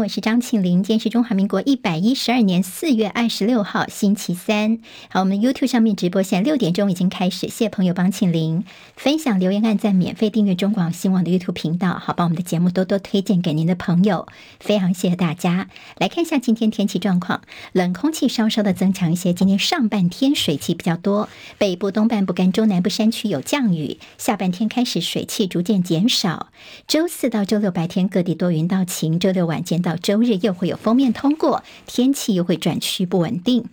我是张庆玲。今天是中华民国一百一十二年四月二十六号，星期三。好，我们 YouTube 上面直播，现在六点钟已经开始。谢谢朋友帮庆玲分享、留言、按赞、免费订阅中广新闻网的 YouTube 频道。好，把我们的节目多多推荐给您的朋友，非常谢谢大家。来看一下今天天气状况，冷空气稍稍的增强一些。今天上半天水汽比较多，北部、东半部跟中南部山区有降雨。下半天开始水汽逐渐减少。周四到周六白天各地多云到晴，周六晚间到到周日又会有封面通过，天气又会转趋不稳定。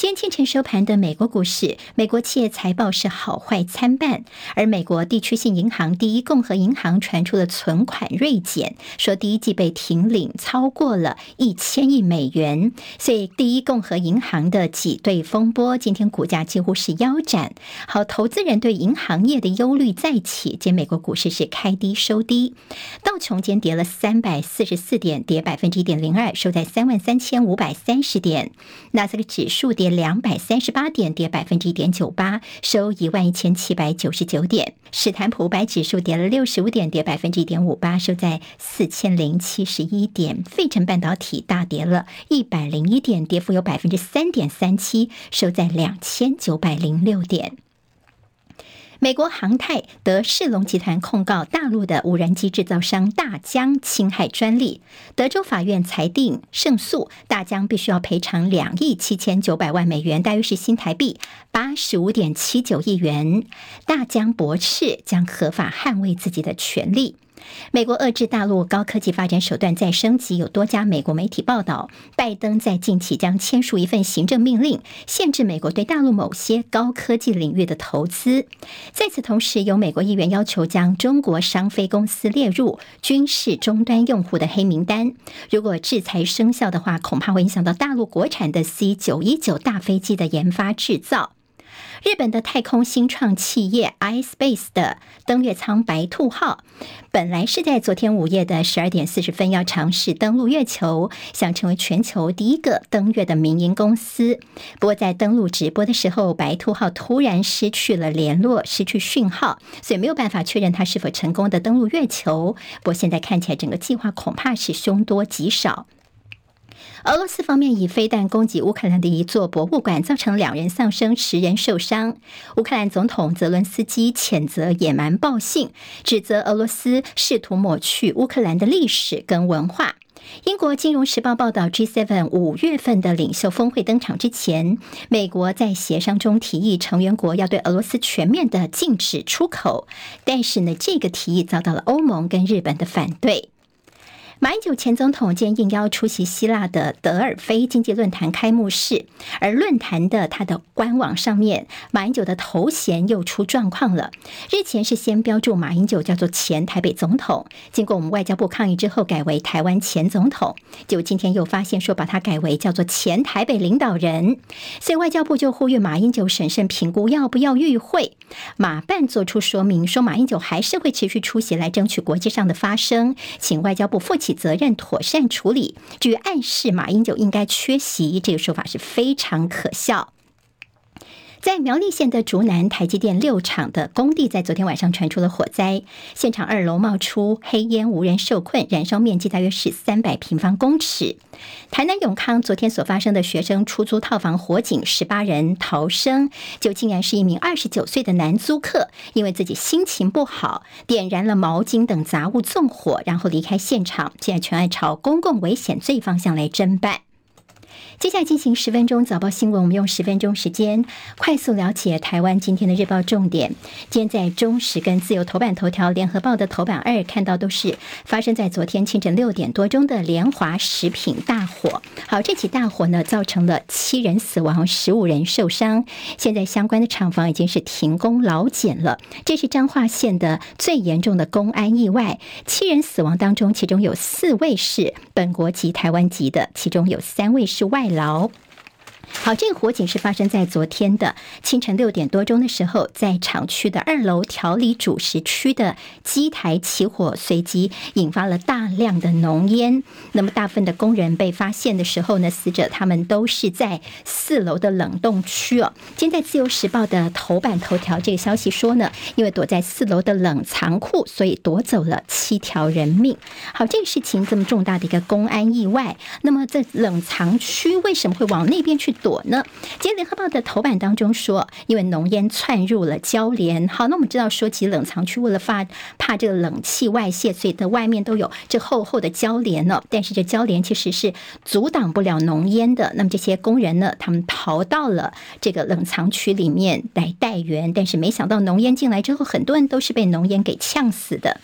今天清晨收盘的美国股市，美国企业财报是好坏参半，而美国地区性银行第一共和银行传出了存款锐减，说第一季被停领超过了一千亿美元，所以第一共和银行的挤兑风波，今天股价几乎是腰斩。好，投资人对银行业的忧虑再起，今美国股市是开低收低，道琼间跌了三百四十四点，跌百分之一点零二，收在三万三千五百三十点，纳斯达克指数跌。两百三十八点，跌百分之一点九八，收一万一千七百九十九点。史坦普五百指数跌了六十五点，跌百分之一点五八，收在四千零七十一点。费城半导体大跌了一百零一点，跌幅有百分之三点三七，收在两千九百零六点。美国航太德士龙集团控告大陆的无人机制造商大疆侵害专利，德州法院裁定胜诉，大疆必须要赔偿两亿七千九百万美元，大约是新台币八十五点七九亿元。大疆驳斥，将合法捍卫自己的权利。美国遏制大陆高科技发展手段再升级，有多家美国媒体报道，拜登在近期将签署一份行政命令，限制美国对大陆某些高科技领域的投资。在此同时，有美国议员要求将中国商飞公司列入军事终端用户的黑名单。如果制裁生效的话，恐怕会影响到大陆国产的 C 九一九大飞机的研发制造。日本的太空新创企业 iSpace 的登月舱白兔号，本来是在昨天午夜的十二点四十分要尝试登陆月球，想成为全球第一个登月的民营公司。不过在登陆直播的时候，白兔号突然失去了联络，失去讯号，所以没有办法确认它是否成功的登陆月球。不过现在看起来，整个计划恐怕是凶多吉少。俄罗斯方面以飞弹攻击乌克兰的一座博物馆，造成两人丧生、十人受伤。乌克兰总统泽伦斯基谴责野蛮暴行，指责俄罗斯试图抹去乌克兰的历史跟文化。英国金融时报报道，G7 五月份的领袖峰会登场之前，美国在协商中提议成员国要对俄罗斯全面的禁止出口，但是呢，这个提议遭到了欧盟跟日本的反对。马英九前总统今天应邀出席希腊的德尔菲经济论坛开幕式，而论坛的他的官网上面，马英九的头衔又出状况了。日前是先标注马英九叫做前台北总统，经过我们外交部抗议之后，改为台湾前总统。就今天又发现说把他改为叫做前台北领导人，所以外交部就呼吁马英九审慎评估要不要与会。马办做出说明说，马英九还是会持续出席来争取国际上的发声，请外交部负责任妥善处理，至于暗示马英九应该缺席，这个说法是非常可笑。在苗栗县的竹南台积电六厂的工地，在昨天晚上传出了火灾，现场二楼冒出黑烟，无人受困，燃烧面积大约是三百平方公尺。台南永康昨天所发生的学生出租套房火警，十八人逃生，就竟然是一名二十九岁的男租客，因为自己心情不好，点燃了毛巾等杂物纵火，然后离开现场，现在全案朝公共危险罪方向来侦办。接下来进行十分钟早报新闻，我们用十分钟时间快速了解台湾今天的日报重点。今天在中时跟自由头版头条、联合报的头版二看到都是发生在昨天清晨六点多钟的联华食品大火。好，这起大火呢，造成了七人死亡、十五人受伤。现在相关的厂房已经是停工劳检了。这是彰化县的最严重的公安意外，七人死亡当中，其中有四位是本国籍台湾籍的，其中有三位是外。劳。好，这个火警是发生在昨天的清晨六点多钟的时候，在厂区的二楼调理主食区的机台起火，随即引发了大量的浓烟。那么大部分的工人被发现的时候呢，死者他们都是在四楼的冷冻区哦。今天在《自由时报》的头版头条，这个消息说呢，因为躲在四楼的冷藏库，所以夺走了七条人命。好，这个事情这么重大的一个公安意外，那么在冷藏区为什么会往那边去躲？呢？今天联合报的头版当中说，因为浓烟窜入了交联。好，那我们知道说，其实冷藏区为了怕怕这个冷气外泄，所以的外面都有这厚厚的交联呢。但是这交联其实是阻挡不了浓烟的。那么这些工人呢，他们逃到了这个冷藏区里面来待援，但是没想到浓烟进来之后，很多人都是被浓烟给呛死的。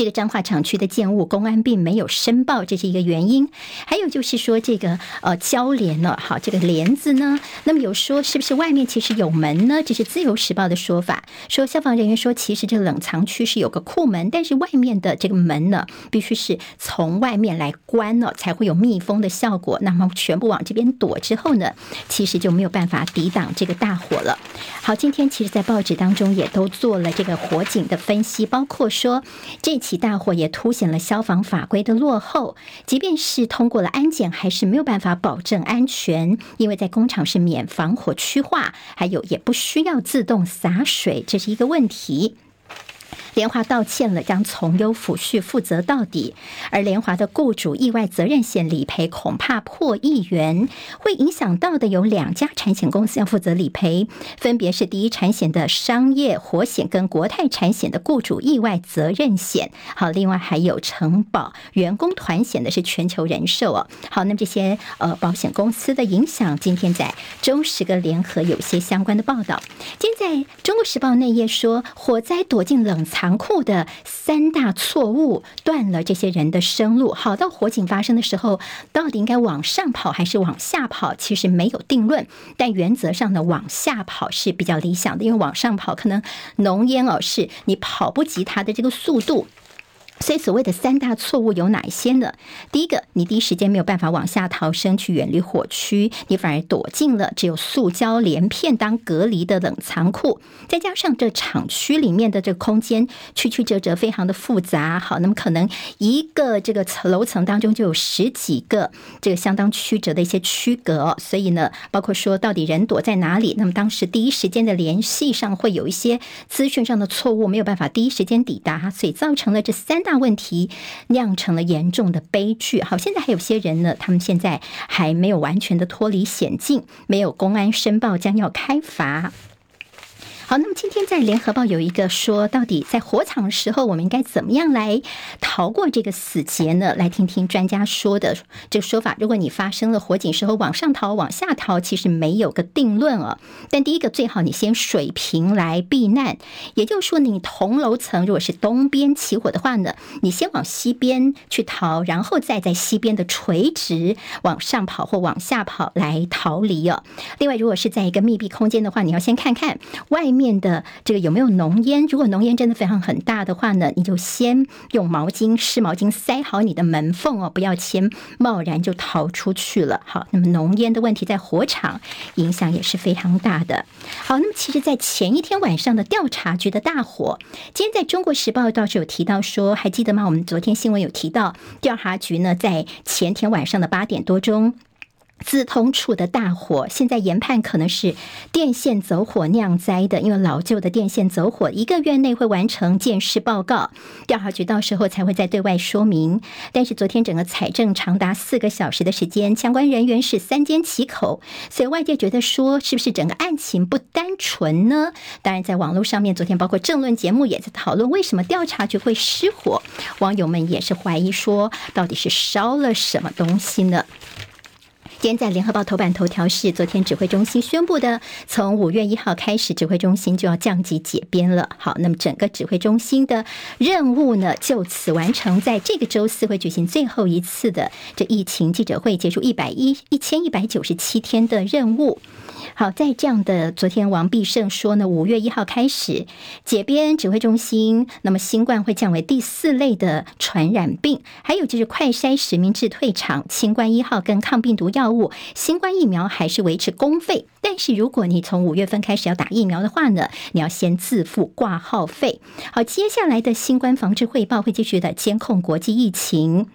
这个彰化厂区的建物，公安并没有申报，这是一个原因。还有就是说，这个呃交联了，好，这个帘子呢，那么有说是不是外面其实有门呢？这是自由时报的说法，说消防人员说，其实这个冷藏区是有个库门，但是外面的这个门呢，必须是从外面来关了，才会有密封的效果。那么全部往这边躲之后呢，其实就没有办法抵挡这个大火了。好，今天其实，在报纸当中也都做了这个火警的分析，包括说。这起大火也凸显了消防法规的落后，即便是通过了安检，还是没有办法保证安全，因为在工厂是免防火区划，还有也不需要自动洒水，这是一个问题。联华道歉了，将从优抚恤负责到底。而联华的雇主意外责任险理赔恐怕破亿元，会影响到的有两家产险公司要负责理赔，分别是第一产险的商业火险跟国泰产险的雇主意外责任险。好，另外还有承保员工团险的是全球人寿哦。好，那么这些呃保险公司的影响，今天在中时跟联合有些相关的报道。今天在中国时报内页说，火灾躲进冷藏。残酷的三大错误断了这些人的生路。好，到火警发生的时候，到底应该往上跑还是往下跑？其实没有定论，但原则上呢，往下跑是比较理想的，因为往上跑可能浓烟哦，是你跑不及它的这个速度。所以，所谓的三大错误有哪一些呢？第一个，你第一时间没有办法往下逃生去远离火区，你反而躲进了只有塑胶连片当隔离的冷藏库，再加上这厂区里面的这个空间曲曲折折，非常的复杂。好，那么可能一个这个楼层当中就有十几个这个相当曲折的一些区隔，所以呢，包括说到底人躲在哪里，那么当时第一时间的联系上会有一些资讯上的错误，没有办法第一时间抵达，所以造成了这三大。大问题酿成了严重的悲剧。好，现在还有些人呢，他们现在还没有完全的脱离险境，没有公安申报，将要开罚。好，那么今天在联合报有一个说，到底在火场的时候，我们应该怎么样来逃过这个死劫呢？来听听专家说的这个说法。如果你发生了火警时候，往上逃、往下逃，其实没有个定论哦。但第一个最好你先水平来避难，也就是说，你同楼层如果是东边起火的话呢，你先往西边去逃，然后再在西边的垂直往上跑或往下跑来逃离哦。另外，如果是在一个密闭空间的话，你要先看看外面。面的这个有没有浓烟？如果浓烟真的非常很大的话呢，你就先用毛巾湿毛巾塞好你的门缝哦，不要先贸然就逃出去了。好，那么浓烟的问题在火场影响也是非常大的。好，那么其实，在前一天晚上的调查局的大火，今天在中国时报倒是有提到说，还记得吗？我们昨天新闻有提到，调查局呢在前天晚上的八点多钟。资通处的大火，现在研判可能是电线走火酿灾的，因为老旧的电线走火，一个月内会完成鉴识报告，调查局到时候才会再对外说明。但是昨天整个财政长达四个小时的时间，相关人员是三缄其口，所以外界觉得说，是不是整个案情不单纯呢？当然，在网络上面，昨天包括政论节目也在讨论为什么调查局会失火，网友们也是怀疑说，到底是烧了什么东西呢？今天在联合报头版头条是昨天指挥中心宣布的，从五月一号开始，指挥中心就要降级解编了。好，那么整个指挥中心的任务呢，就此完成。在这个周四会举行最后一次的这疫情记者会，结束一百一一千一百九十七天的任务。好，在这样的昨天，王必胜说呢，五月一号开始解编指挥中心，那么新冠会降为第四类的传染病，还有就是快筛实名制退场，清冠一号跟抗病毒药五，新冠疫苗还是维持公费。但是如果你从五月份开始要打疫苗的话呢，你要先自付挂号费。好，接下来的新冠防治汇报会继续的监控国际疫情。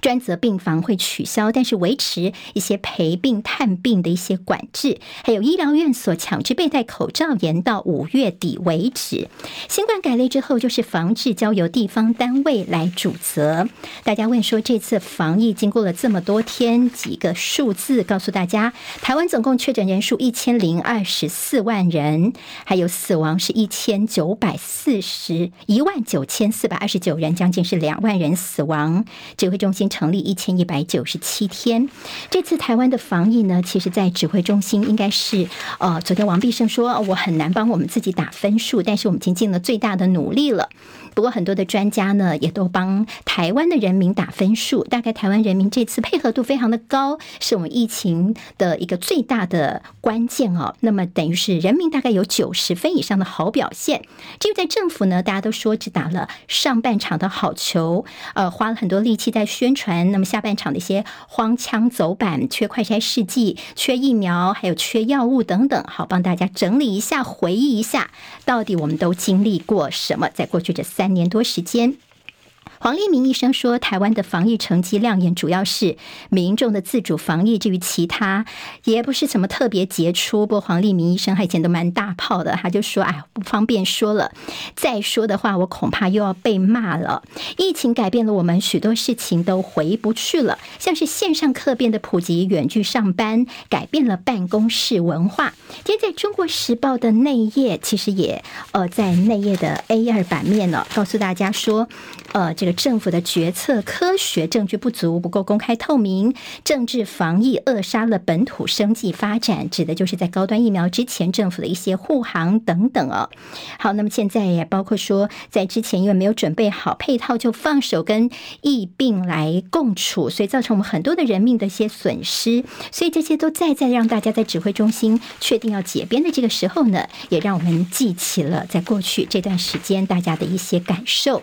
专责病房会取消，但是维持一些陪病探病的一些管制，还有医疗院所强制佩戴口罩，延到五月底为止。新冠改类之后，就是防治交由地方单位来主责。大家问说，这次防疫经过了这么多天，几个数字告诉大家，台湾总共确诊人数一千零二十四万人，还有死亡是一千九百四十一万九千四百二十九人，将近是两万人死亡。指挥中心经。成立一千一百九十七天，这次台湾的防疫呢，其实，在指挥中心应该是，呃，昨天王必胜说，我很难帮我们自己打分数，但是我们已经尽了最大的努力了。不过很多的专家呢，也都帮台湾的人民打分数。大概台湾人民这次配合度非常的高，是我们疫情的一个最大的关键哦。那么等于是人民大概有九十分以上的好表现。至于在政府呢，大家都说只打了上半场的好球，呃，花了很多力气在宣宣传。那么下半场的一些荒腔走板、缺快筛试剂、缺疫苗，还有缺药物等等，好，帮大家整理一下、回忆一下，到底我们都经历过什么？在过去这三。年多时间。黄立民医生说，台湾的防疫成绩亮眼，主要是民众的自主防疫。至于其他，也不是什么特别杰出。不过黄立民医生还以前都蛮大炮的，他就说：“哎，不方便说了。再说的话，我恐怕又要被骂了。”疫情改变了我们许多事情，都回不去了。像是线上课变的普及，远距上班，改变了办公室文化。今天在中国时报的内页，其实也呃在内页的 A 二版面呢，告诉大家说，呃这。政府的决策科学证据不足，不够公开透明，政治防疫扼杀了本土生计发展，指的就是在高端疫苗之前，政府的一些护航等等哦。好，那么现在也包括说，在之前因为没有准备好配套，就放手跟疫病来共处，所以造成我们很多的人命的一些损失。所以这些都再再让大家在指挥中心确定要解编的这个时候呢，也让我们记起了在过去这段时间大家的一些感受。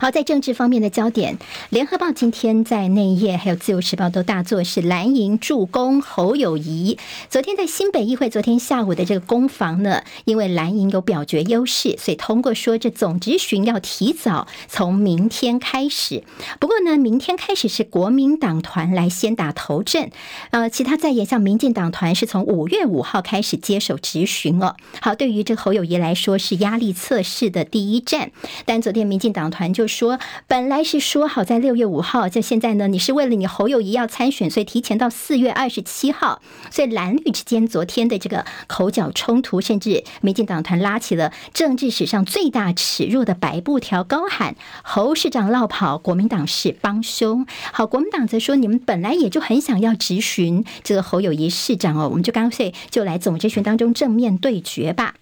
好，在政治方面的焦点，《联合报》今天在内页，还有《自由时报》都大作是蓝营助攻侯友谊。昨天在新北议会，昨天下午的这个攻防呢，因为蓝营有表决优势，所以通过说这总执询要提早从明天开始。不过呢，明天开始是国民党团来先打头阵，呃，其他在野像民进党团是从五月五号开始接手执询哦。好，对于这侯友谊来说是压力测试的第一站，但昨天民进党团就。说本来是说好在六月五号，就现在呢，你是为了你侯友谊要参选，所以提前到四月二十七号。所以蓝绿之间昨天的这个口角冲突，甚至民进党团拉起了政治史上最大耻辱的白布条，高喊侯市长落跑，国民党是帮凶。好，国民党则说你们本来也就很想要质询这个侯友谊市长哦，我们就干脆就来总质询当中正面对决吧。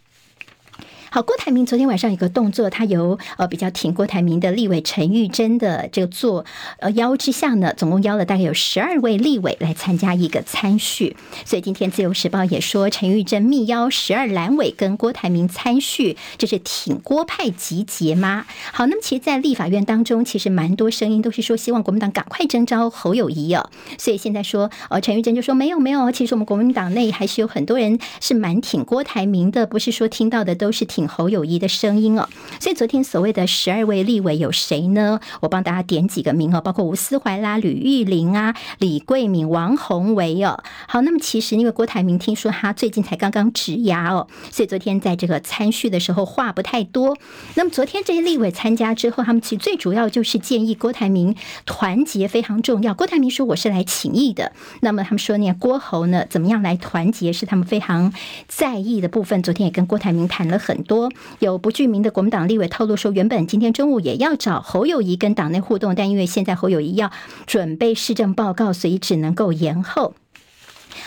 郭台铭昨天晚上有个动作，他由呃比较挺郭台铭的立委陈玉珍的这个做呃邀之下呢，总共邀了大概有十二位立委来参加一个参叙。所以今天自由时报也说，陈玉珍密邀十二蓝委跟郭台铭参叙，这是挺郭派集结吗？好，那么其实，在立法院当中，其实蛮多声音都是说希望国民党赶快征召侯友谊哦。所以现在说，呃，陈玉珍就说没有没有，其实我们国民党内还是有很多人是蛮挺郭台铭的，不是说听到的都是挺。侯友谊的声音哦，所以昨天所谓的十二位立委有谁呢？我帮大家点几个名哦，包括吴思怀啦、吕玉玲啊、李贵敏、王鸿薇哦。好，那么其实因为郭台铭听说他最近才刚刚植牙哦，所以昨天在这个参叙的时候话不太多。那么昨天这些立委参加之后，他们其实最主要就是建议郭台铭团结非常重要。郭台铭说我是来请益的，那么他们说呢，郭侯呢怎么样来团结是他们非常在意的部分。昨天也跟郭台铭谈了很。多有不具名的国民党立委透露说，原本今天中午也要找侯友谊跟党内互动，但因为现在侯友谊要准备市政报告，所以只能够延后。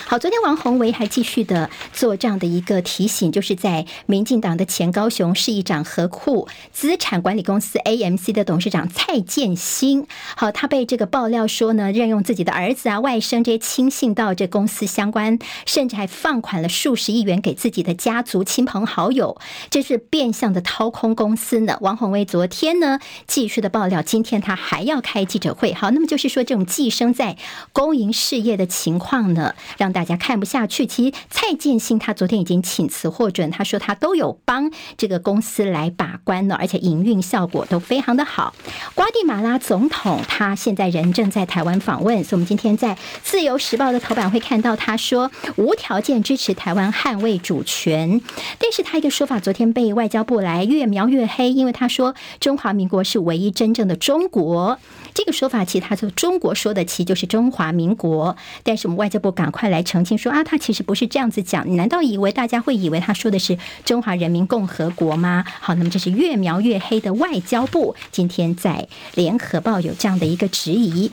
好，昨天王鸿薇还继续的做这样的一个提醒，就是在民进党的前高雄市议长和库资产管理公司 AMC 的董事长蔡建新，好，他被这个爆料说呢，任用自己的儿子啊、外甥这些亲信到这公司相关，甚至还放款了数十亿元给自己的家族、亲朋好友，这是变相的掏空公司呢。王鸿薇昨天呢继续的爆料，今天他还要开记者会。好，那么就是说这种寄生在公营事业的情况呢，让大家看不下去。其实蔡建兴他昨天已经请辞获准，他说他都有帮这个公司来把关了，而且营运效果都非常的好。瓜地马拉总统他现在人正在台湾访问，所以我们今天在自由时报的头版会看到他说无条件支持台湾捍卫主权。但是他一个说法昨天被外交部来越描越黑，因为他说中华民国是唯一真正的中国。这个说法其实他说中国说的其实就是中华民国，但是我们外交部赶快快来澄清说啊，他其实不是这样子讲。你难道以为大家会以为他说的是中华人民共和国吗？好，那么这是越描越黑的外交部今天在联合报有这样的一个质疑。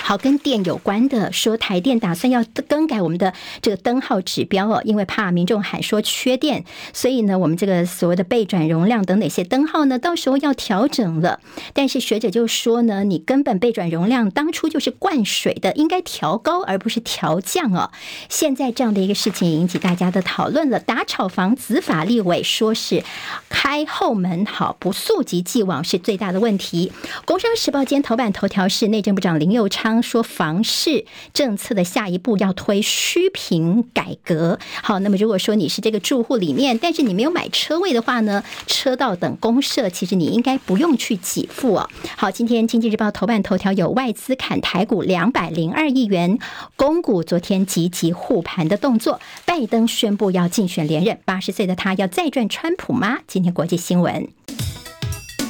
好，跟电有关的，说台电打算要更改我们的这个灯号指标哦，因为怕民众喊说缺电，所以呢，我们这个所谓的备转容量等哪些灯号呢，到时候要调整了。但是学者就说呢，你根本备转容量当初就是灌水的，应该调高而不是调降哦。现在这样的一个事情引起大家的讨论了，打炒房子法立委说是开后门，好，不溯及既往是最大的问题。工商时报今天头版头条是内政部长林佑昌。说房市政策的下一步要推虚平改革。好，那么如果说你是这个住户里面，但是你没有买车位的话呢，车道等公社，其实你应该不用去给付哦。好，今天经济日报头版头条有外资砍台股两百零二亿元，公股昨天积极护盘的动作。拜登宣布要竞选连任，八十岁的他要再战川普吗？今天国际新闻。